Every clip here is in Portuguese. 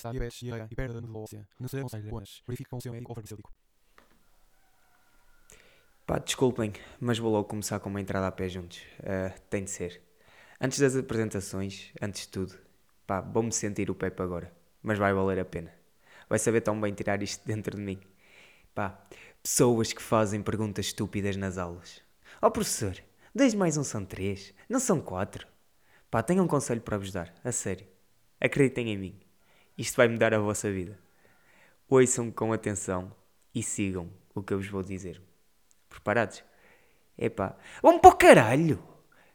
Diabetes, e perda medula. Não o seu médico farmacêutico. Pá, desculpem, mas vou logo começar com uma entrada a pé juntos. Ah, tem de ser. Antes das apresentações, antes de tudo, pá, vou-me sentir o Pepe agora. Mas vai valer a pena. Vai saber tão bem tirar isto dentro de mim. Pá, pessoas que fazem perguntas estúpidas nas aulas. Ó professor, dois mais um são três, não são quatro. Pá, tenho um conselho para vos dar, a sério. Acreditem em mim. Isto vai mudar a vossa vida. Ouçam com atenção e sigam o que eu vos vou dizer. Preparados? Epá, vamos para o caralho!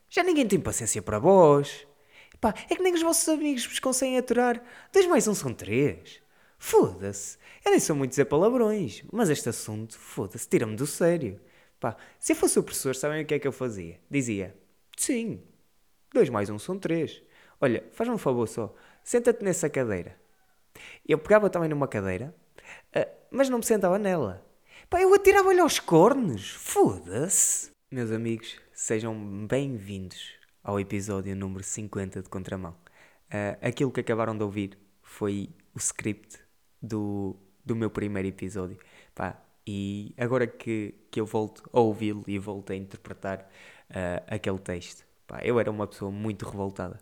Já ninguém tem paciência para vós. Epá, é que nem os vossos amigos vos conseguem aturar. Dois mais um são três. Foda-se. Eu nem sou muito dizer palavrões, mas este assunto, foda-se, tira-me do sério. Pá, se eu fosse o professor, sabem o que é que eu fazia? Dizia, sim, dois mais um são três. Olha, faz-me um favor só, senta-te nessa cadeira. Eu pegava também numa cadeira, ah, mas não me sentava nela. Pá, eu atirava-lhe aos cornos. Foda-se. Meus amigos, sejam bem-vindos ao episódio número 50 de Contramão. Ah, aquilo que acabaram de ouvir foi o script do, do meu primeiro episódio. Pá, e agora que, que eu volto a ouvi-lo e volto a interpretar ah, aquele texto, pá, eu era uma pessoa muito revoltada.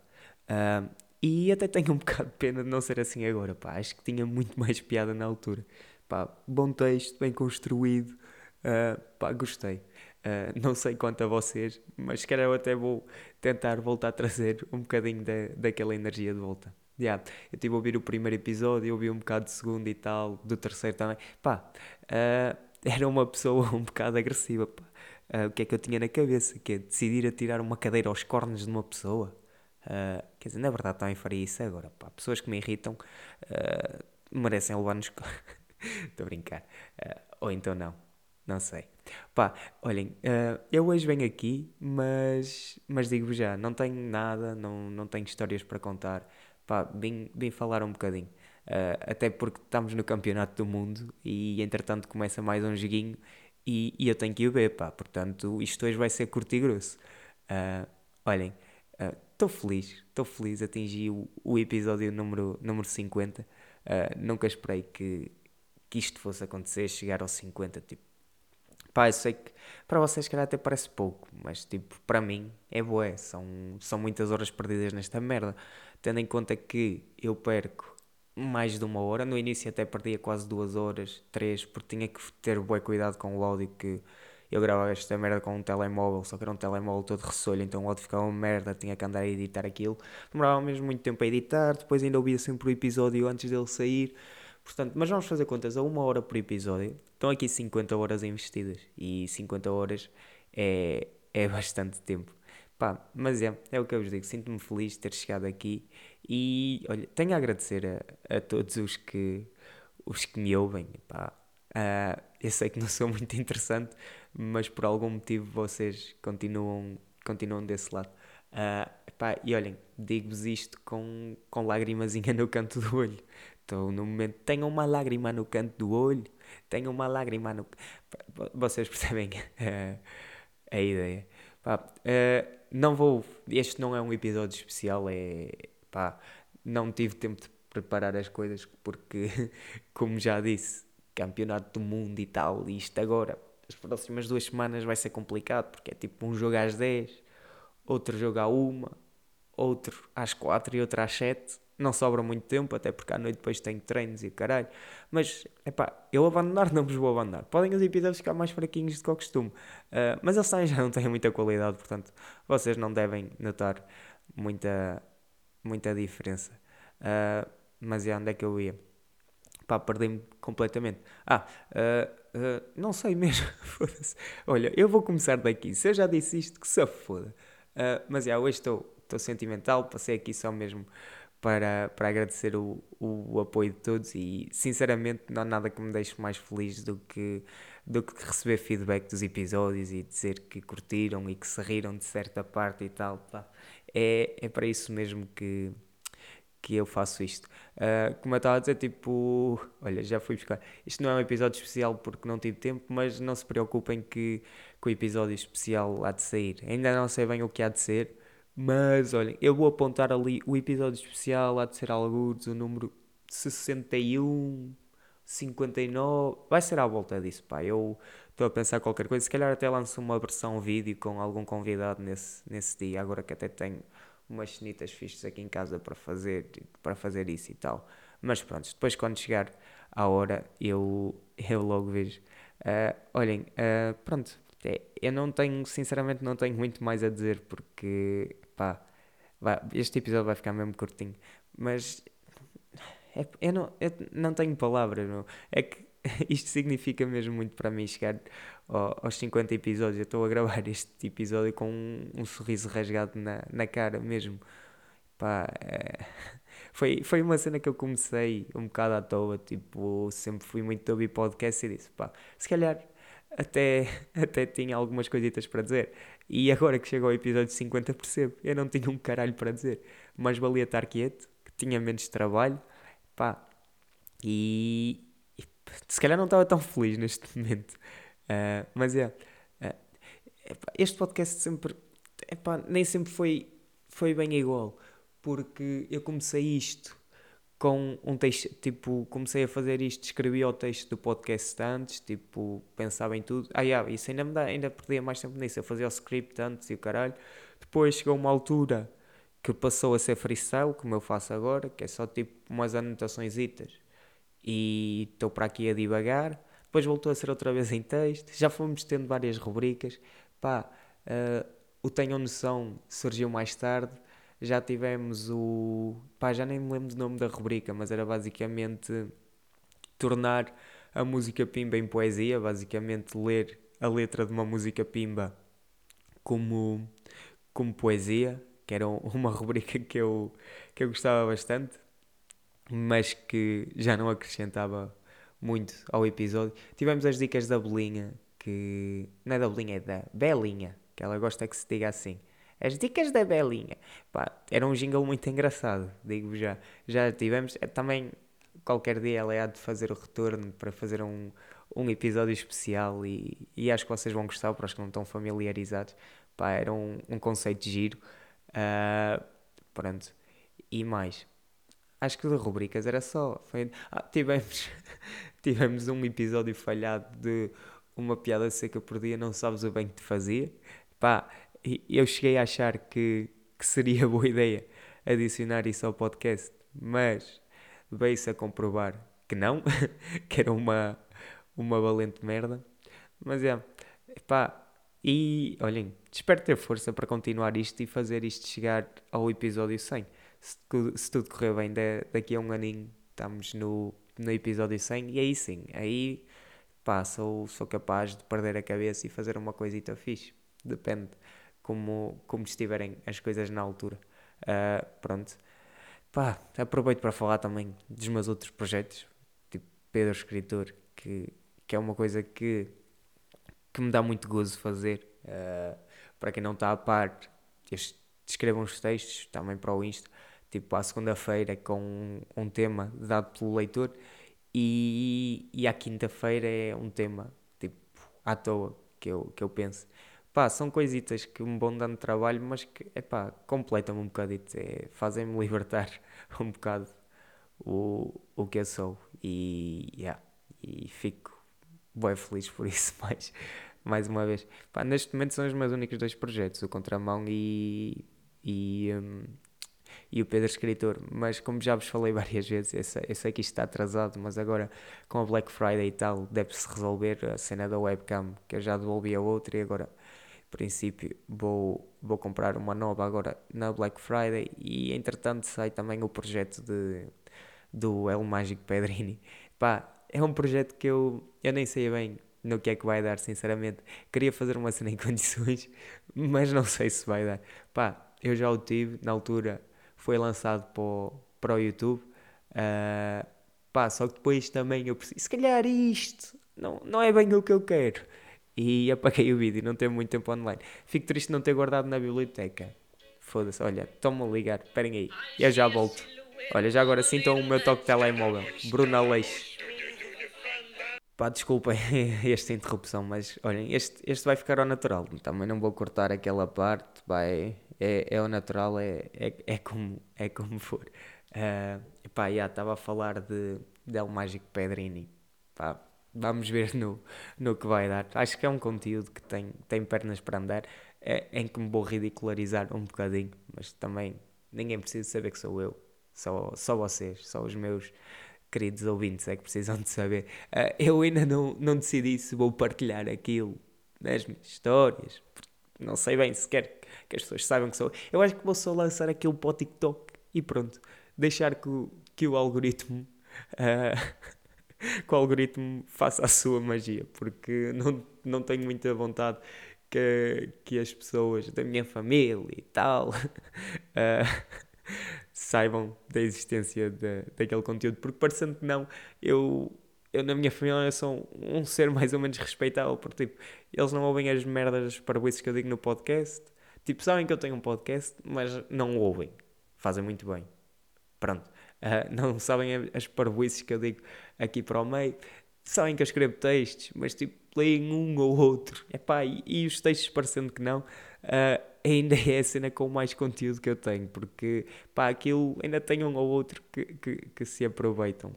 Ah, e até tenho um bocado de pena de não ser assim agora, pá. Acho que tinha muito mais piada na altura. Pá, bom texto, bem construído. ah, pá, gostei. Ah, não sei quanto a vocês, mas se calhar eu até vou tentar voltar a trazer um bocadinho da, daquela energia de volta. Yeah, eu estive a ouvir o primeiro episódio, ouvi um bocado do segundo e tal, do terceiro também. Pá, ah, era uma pessoa um bocado agressiva. Pá. Ah, o que é que eu tinha na cabeça? Que é decidir atirar uma cadeira aos cornos de uma pessoa. Ah, quer dizer, na verdade também faria isso agora. Pá. Pessoas que me irritam ah, merecem levar-nos. Estou a brincar. Ah, ou então não. Não sei. Pá, olhem, eu hoje venho aqui, mas, mas digo-vos já, não tenho nada, não, não tenho histórias para contar. Pá, vim, vim falar um bocadinho. Até porque estamos no Campeonato do Mundo e entretanto começa mais um joguinho e, e eu tenho que ir ver, pá. Portanto, isto hoje vai ser curto e grosso. Olhem, estou feliz, estou feliz, atingi o, o episódio número, número 50. Ah, nunca esperei que, que isto fosse acontecer, chegar aos 50, tipo. Pá, eu sei que para vocês, calhar, até parece pouco, mas tipo, para mim é bué. São, são muitas horas perdidas nesta merda. Tendo em conta que eu perco mais de uma hora, no início até perdia quase duas horas, três, porque tinha que ter bué cuidado com o áudio que eu gravava esta merda com um telemóvel, só que era um telemóvel todo ressolho, então o áudio ficava uma merda, tinha que andar a editar aquilo. Demorava mesmo muito tempo a editar, depois ainda ouvia sempre o episódio antes dele sair. Portanto, mas vamos fazer contas a uma hora por episódio. Estão aqui 50 horas investidas e 50 horas é, é bastante tempo. Pá, mas é, é o que eu vos digo. Sinto-me feliz de ter chegado aqui e olha, tenho a agradecer a, a todos os que, os que me ouvem. Pá. Ah, eu sei que não sou muito interessante, mas por algum motivo vocês continuam, continuam desse lado. Ah, pá, e olhem, digo-vos isto com, com lagrimazinha no canto do olho. Estou no momento, tenho uma lágrima no canto do olho, tenho uma lágrima no. Vocês percebem ah, a ideia. Pá, ah, não vou. Este não é um episódio especial, é. Pá, não tive tempo de preparar as coisas porque, como já disse, campeonato do mundo e tal, isto agora, as próximas duas semanas vai ser complicado porque é tipo um jogo às 10, outro jogo à 1, outro às 4 e outro às 7. Não sobra muito tempo, até porque à noite depois tenho treinos e caralho. Mas, epá, eu abandonar não vos vou abandonar. Podem os episódios ficar mais fraquinhos do que o costume. Ah, mas eles também já não têm muita qualidade, portanto, vocês não devem notar muita, muita diferença. Ah, mas é onde é que eu ia? Pá, perdi-me completamente. Ah, ah, ah, não sei mesmo. Foda-se. Olha, eu vou começar daqui. Se eu já disse isto, que se foda. Ah, mas já, hoje estou estou sentimental. Passei aqui só mesmo para, para agradecer o, o apoio de todos e sinceramente não há nada que me deixe mais feliz do que, do que receber feedback dos episódios e dizer que curtiram e que se riram de certa parte e tal. Pá. É, é para isso mesmo que, que eu faço isto. Uh, como eu estava a dizer, tipo, olha, já fui buscar. Isto não é um episódio especial porque não tive tempo, mas não se preocupem que, que o episódio especial há de sair. Ainda não sei bem o que há de ser, mas olhem, eu vou apontar ali o episódio especial, há de ser alguns, o número 61, 59, vai ser à volta disso, pá. Eu estou a pensar qualquer coisa, se calhar até lanço uma versão vídeo com algum convidado nesse, nesse dia, agora que até tenho umas cenitas fixas aqui em casa para fazer, para fazer isso e tal. Mas pronto, depois quando chegar à hora eu, eu logo vejo. Uh, olhem, uh, pronto, é, eu não tenho, sinceramente, não tenho muito mais a dizer porque, pá, vai, este episódio vai ficar mesmo curtinho. Mas é, eu, não, eu não tenho palavras. É que isto significa mesmo muito para mim chegar ao, aos 50 episódios. Eu estou a gravar este episódio com um, um sorriso rasgado na, na cara mesmo. Pá, é, foi, foi uma cena que eu comecei um bocado à toa. Tipo, sempre fui muito ouvir podcast e disse, pá, se calhar até, até tinha algumas coisitas para dizer. E agora que chegou ao episódio 50 percebo, eu não tinha um caralho para dizer. Mas valia estar quieto, que tinha menos trabalho, pá. E se calhar não estava tão feliz neste momento. Uh, mas é, uh, este podcast sempre, epá, nem sempre foi, foi bem igual. Porque eu comecei isto com um texto, tipo, comecei a fazer isto, escrevi o texto do podcast antes, tipo, pensava em tudo. Ah, yeah, isso ainda me dá, ainda perdia mais tempo nisso, eu fazia o script antes e o caralho. Depois chegou uma altura que passou a ser freestyle, como eu faço agora, que é só tipo umas anotações e estou para aqui a divagar. Depois voltou a ser outra vez em texto, já fomos tendo várias rubricas. Pá, uh, o Tenham Noção surgiu mais tarde já tivemos o. pá, já nem me lembro do nome da rubrica, mas era basicamente tornar a música pimba em poesia, basicamente ler a letra de uma música pimba como, como poesia, que era uma rubrica que eu, que eu gostava bastante, mas que já não acrescentava muito ao episódio. Tivemos as dicas da Belinha, que não é da Belinha, é da Belinha, que ela gosta que se diga assim. As dicas da Belinha. Pá, era um jingle muito engraçado, digo já. Já tivemos. Eh, também, qualquer dia ela há de fazer o retorno para fazer um, um episódio especial e, e acho que vocês vão gostar para os que não estão familiarizados. Pá, era um, um conceito de giro. Uh, pronto. E mais. Acho que de rubricas era só. Foi... Ah, tivemos, tivemos um episódio falhado de uma piada seca por dia, não sabes o bem que te fazia. Pá, eu cheguei a achar que, que seria boa ideia adicionar isso ao podcast, mas veio-se a comprovar que não, que era uma, uma valente merda. Mas é, pá, e olhem, espero ter força para continuar isto e fazer isto chegar ao episódio 100. Se, se tudo correr bem, de, daqui a um aninho estamos no, no episódio 100 e aí sim, aí pá, sou, sou capaz de perder a cabeça e fazer uma coisita fixe. Depende como, como estiverem as coisas na altura. Uh, pronto. Pá, aproveito para falar também dos meus outros projetos, tipo Pedro Escritor, que, que é uma coisa que, que me dá muito gozo fazer. Uh, para quem não está a par, escrevo uns textos também para o Insta, tipo à segunda-feira com um, tema dado pelo leitor e, e à quinta-feira é um tema tipo à toa que eu, que eu penso pá, são coisitas que me vão dando trabalho, mas que, é pá, completam-me um bocadito, é, fazem-me libertar um bocado o, o que eu sou e, yeah, e fico bem feliz por isso, mais, mais uma vez. Pá, neste momento são os meus únicos dois projetos, o Contramão e, e, um, e o Pedro Escritor, mas como já vos falei várias vezes, eu sei, eu sei, que isto está atrasado, mas agora com a Black Friday e tal, deve-se resolver a cena da webcam, que eu já devolvi a outra e agora princípio vou, vou comprar uma nova agora na Black Friday e entretanto sai também o projeto de, do El Mágico Pedrini. Pá, é um projeto que eu, eu nem sei bem no que é que vai dar, sinceramente. Queria fazer uma cena em condições, mas não sei se vai dar. Pá, eu já o tive, na altura foi lançado para o, para o YouTube. Uh, pá, só que depois também eu preciso, se calhar isto não, não é bem o que eu quero. E apaguei o vídeo, não tenho muito tempo online. Fico triste não ter guardado na biblioteca. Foda-se, olha, estão-me a ligar, esperem aí, eu já volto. Olha, já agora sintam o meu toque de telemóvel. Bruna Leix. Pá, desculpem esta interrupção, mas olhem, este, este vai ficar ao natural. Também não vou cortar aquela parte, vai, é, é ao natural, é, é, é, como, é como for. Uh, pá, já estava a falar de Del Mágico Pedrini. Pá, vamos ver no, no que vai dar. Acho que é um conteúdo que tem, tem pernas para andar, é, em que me vou ridicularizar um bocadinho, mas também ninguém precisa saber que sou eu. Só, só vocês, só os meus queridos ouvintes é que precisam de saber. Uh, eu ainda não, não decidi se vou partilhar aquilo nas minhas histórias. Não sei bem se quer que as pessoas saibam que sou. Eu acho que vou só lançar aquilo para o TikTok e pronto. Deixar que o, que o algoritmo. Uh, que o algoritmo faça a sua magia, porque não, não tenho muita vontade que, que as pessoas da minha família e tal uh, saibam da existência de, daquele conteúdo, porque parecendo que não, eu, eu na minha família sou um ser mais ou menos respeitável, porque tipo, eles não ouvem as merdas parabéns que eu digo no podcast, tipo, sabem que eu tenho um podcast, mas não ouvem, fazem muito bem, pronto, uh, não sabem as parabéns que eu digo aqui para o meio, sabem que eu escrevo textos, mas tipo, leem um ou outro, Epá, e, e os textos parecendo que não, uh, ainda é a cena com mais conteúdo que eu tenho, porque pá, aquilo ainda tem um ou outro que, que, que se aproveitam.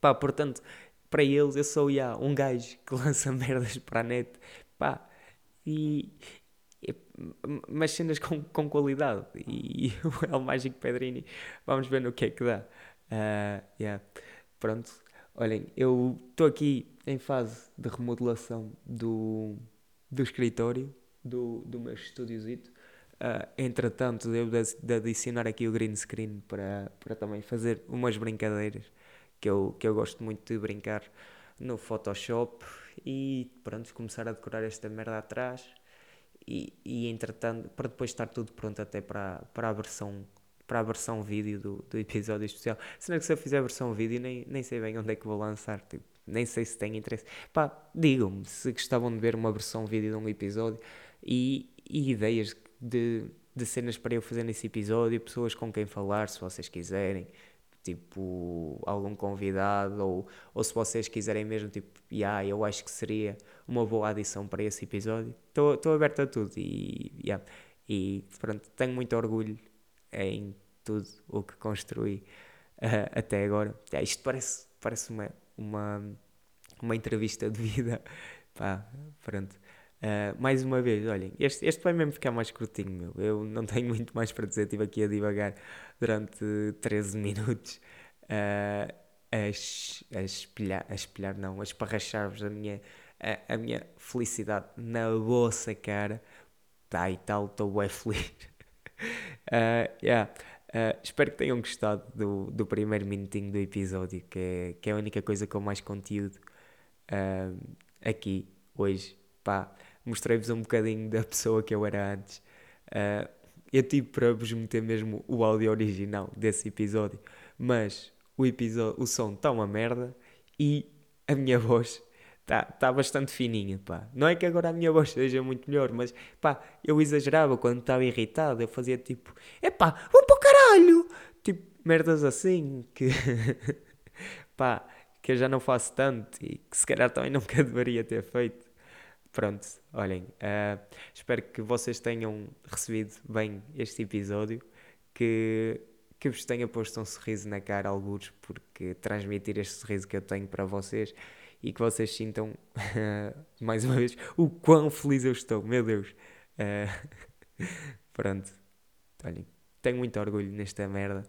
Pá, portanto, para eles eu sou já um gajo que lança merdas para a net, pá, e mas cenas com, com qualidade. E, e o El Mágico Pedrini, vamos ver no que é que dá. Uh, yeah. Pronto, olhem, eu estou aqui em fase de remodelação do, do escritório do, do meu estúdiozito. Uh, entretanto, devo de, de adicionar aqui o green screen para, para também fazer umas brincadeiras que eu, que eu gosto muito de brincar no Photoshop e pronto, começar a decorar esta merda atrás e, e entretanto, para depois estar tudo pronto até para, para a versão para a versão vídeo do, do episódio especial. Sendo que se eu fizer a versão vídeo, nem, nem sei bem onde é que vou lançar. Tipo, nem sei se tem interesse. Pá, digam-me se gostavam de ver uma versão vídeo de um episódio e, e ideias de, de cenas para eu fazer nesse episódio, pessoas com quem falar, se vocês quiserem, tipo algum convidado, ou, ou se vocês quiserem mesmo, tipo, yeah, eu acho que seria uma boa adição para esse episódio. Estou aberto a tudo e, yeah, e pronto, tenho muito orgulho em tudo o que construí uh, até agora. Yeah, isto parece, parece uma, uma, uma entrevista de vida. Pá, pronto. Uh, mais uma vez, olhem, este, este vai mesmo ficar mais curtinho, meu. Eu não tenho muito mais para dizer, estive aqui a divagar durante 13 minutos uh, a, a, espelhar, a espelhar, não, a esparrachar-vos a minha, a, a, minha felicidade na vossa cara. Tá e tal, estou bem feliz. uh, yeah. Uh, espero que tenham gostado do, do primeiro minutinho do episódio, que é, que é a única coisa com mais conteúdo uh, aqui hoje. Pá, mostrei-vos um bocadinho da pessoa que eu era antes. Uh, eu tive para vos meter mesmo o áudio original desse episódio, mas o, episódio, o som está uma merda e a minha voz está tá bastante fininha, pá. Não é que agora a minha voz seja muito melhor, mas pá, eu exagerava quando estava irritado, eu fazia tipo, epá, vamos para o caralho! Tipo, merdas assim, que pá, que eu já não faço tanto e que se calhar também nunca deveria ter feito. Pronto, olhem, uh, espero que vocês tenham recebido bem este episódio, que, que vos tenha posto um sorriso na cara, alguns, porque transmitir este sorriso que eu tenho para vocês e que vocês sintam, mais uma vez, o quão feliz eu estou, meu Deus. Uh, pronto, olhem, tenho muito orgulho nesta merda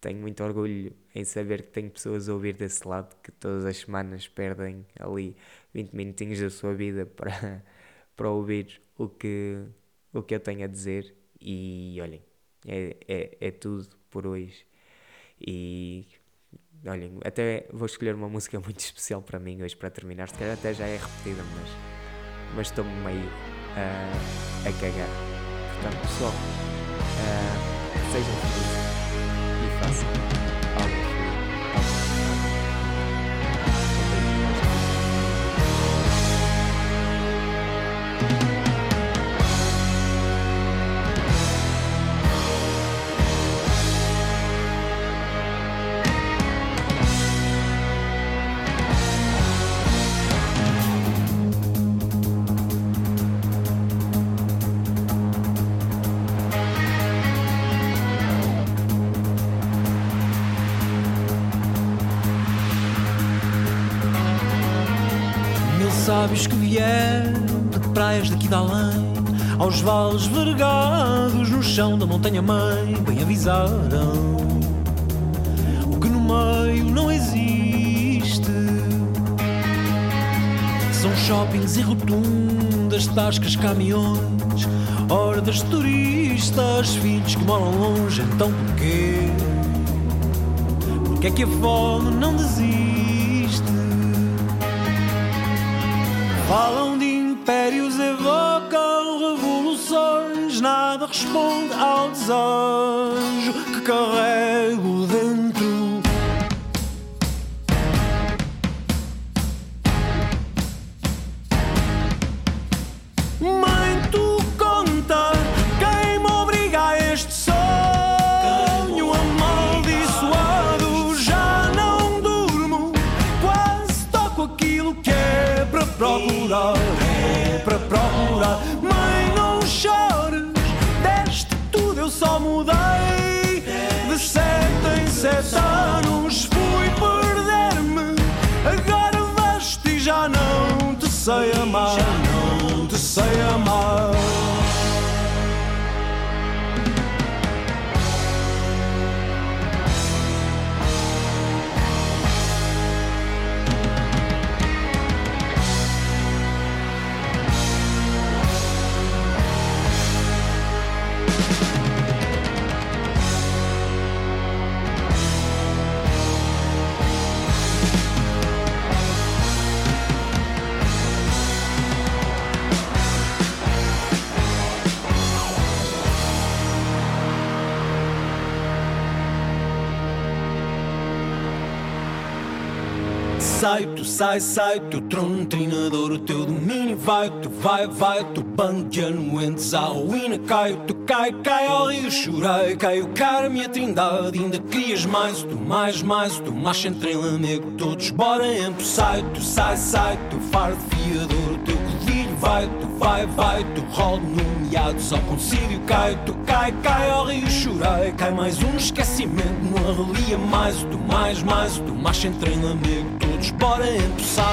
tenho muito orgulho em saber que tenho pessoas a ouvir desse lado que todas as semanas perdem ali 20 minutinhos da sua vida para, para ouvir o que, o que eu tenho a dizer. E olhem, é, é, é tudo por hoje. E olhem, até vou escolher uma música muito especial para mim hoje para terminar. Se calhar até já é repetida, mas, mas estou-me meio uh, a cagar. Portanto, pessoal, uh, sejam felizes. massa. Áurea sábios que vieram de praias daqui de além Aos vales vergados no chão da montanha mãe Bem avisaram O que no meio não existe São shoppings e rotundas, tascas, caminhões Hordas de turistas, filhos que moram longe Então porquê? Porquê é que a fome não desiste? Falam de impérios, evocam revoluções, nada responde ao desejo que carrego sete em sete anos fui perder-me. Agora vejo-te e já não te sei amar. Não te sei amar. Sai, tu sai, sai, teu trono treinador, o teu domínio vai, tu vai, vai, tu banco anuentes, a ruína cai, tu cai, cai ao rio, chorei, o cara, minha trindade, ainda crias mais, tu mais, mais, tu mais entre amigo, todos bora empo, sai, tu sai, sai, tu fardo fiador, o teu codilho vai, tu vai, vai, tu rolo nomeados ao concílio, cai, tu cai, cai ao rio, chorei, cai mais um esquecimento, não arrelia mais, tu mais, mais, tu mais entre amigo, todos bora empossar.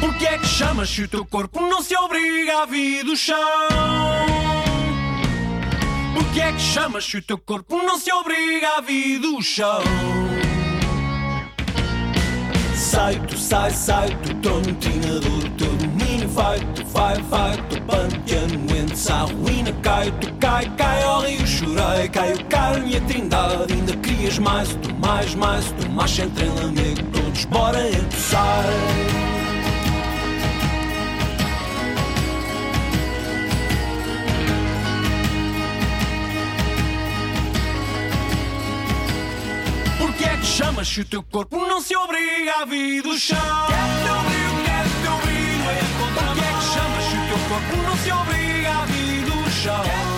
Porque é que chamas se o teu corpo não se obriga a vir do chão? Porque é que chamas se o teu corpo não se obriga a vir do chão? Sai, tu sai, sai, tu trono treinador, o teu tu vai, vai, tu panteano entres, a ruína cai, tu cai, cai ao rio, chorei, cai o cara, minha trindade, ainda crias mais, tu mais, mais, tu mais entre amigo, todos bora empossar. Porque é que chamas se o teu corpo não se obriga a vir do chão? qualcuno si obbliga a fiducia.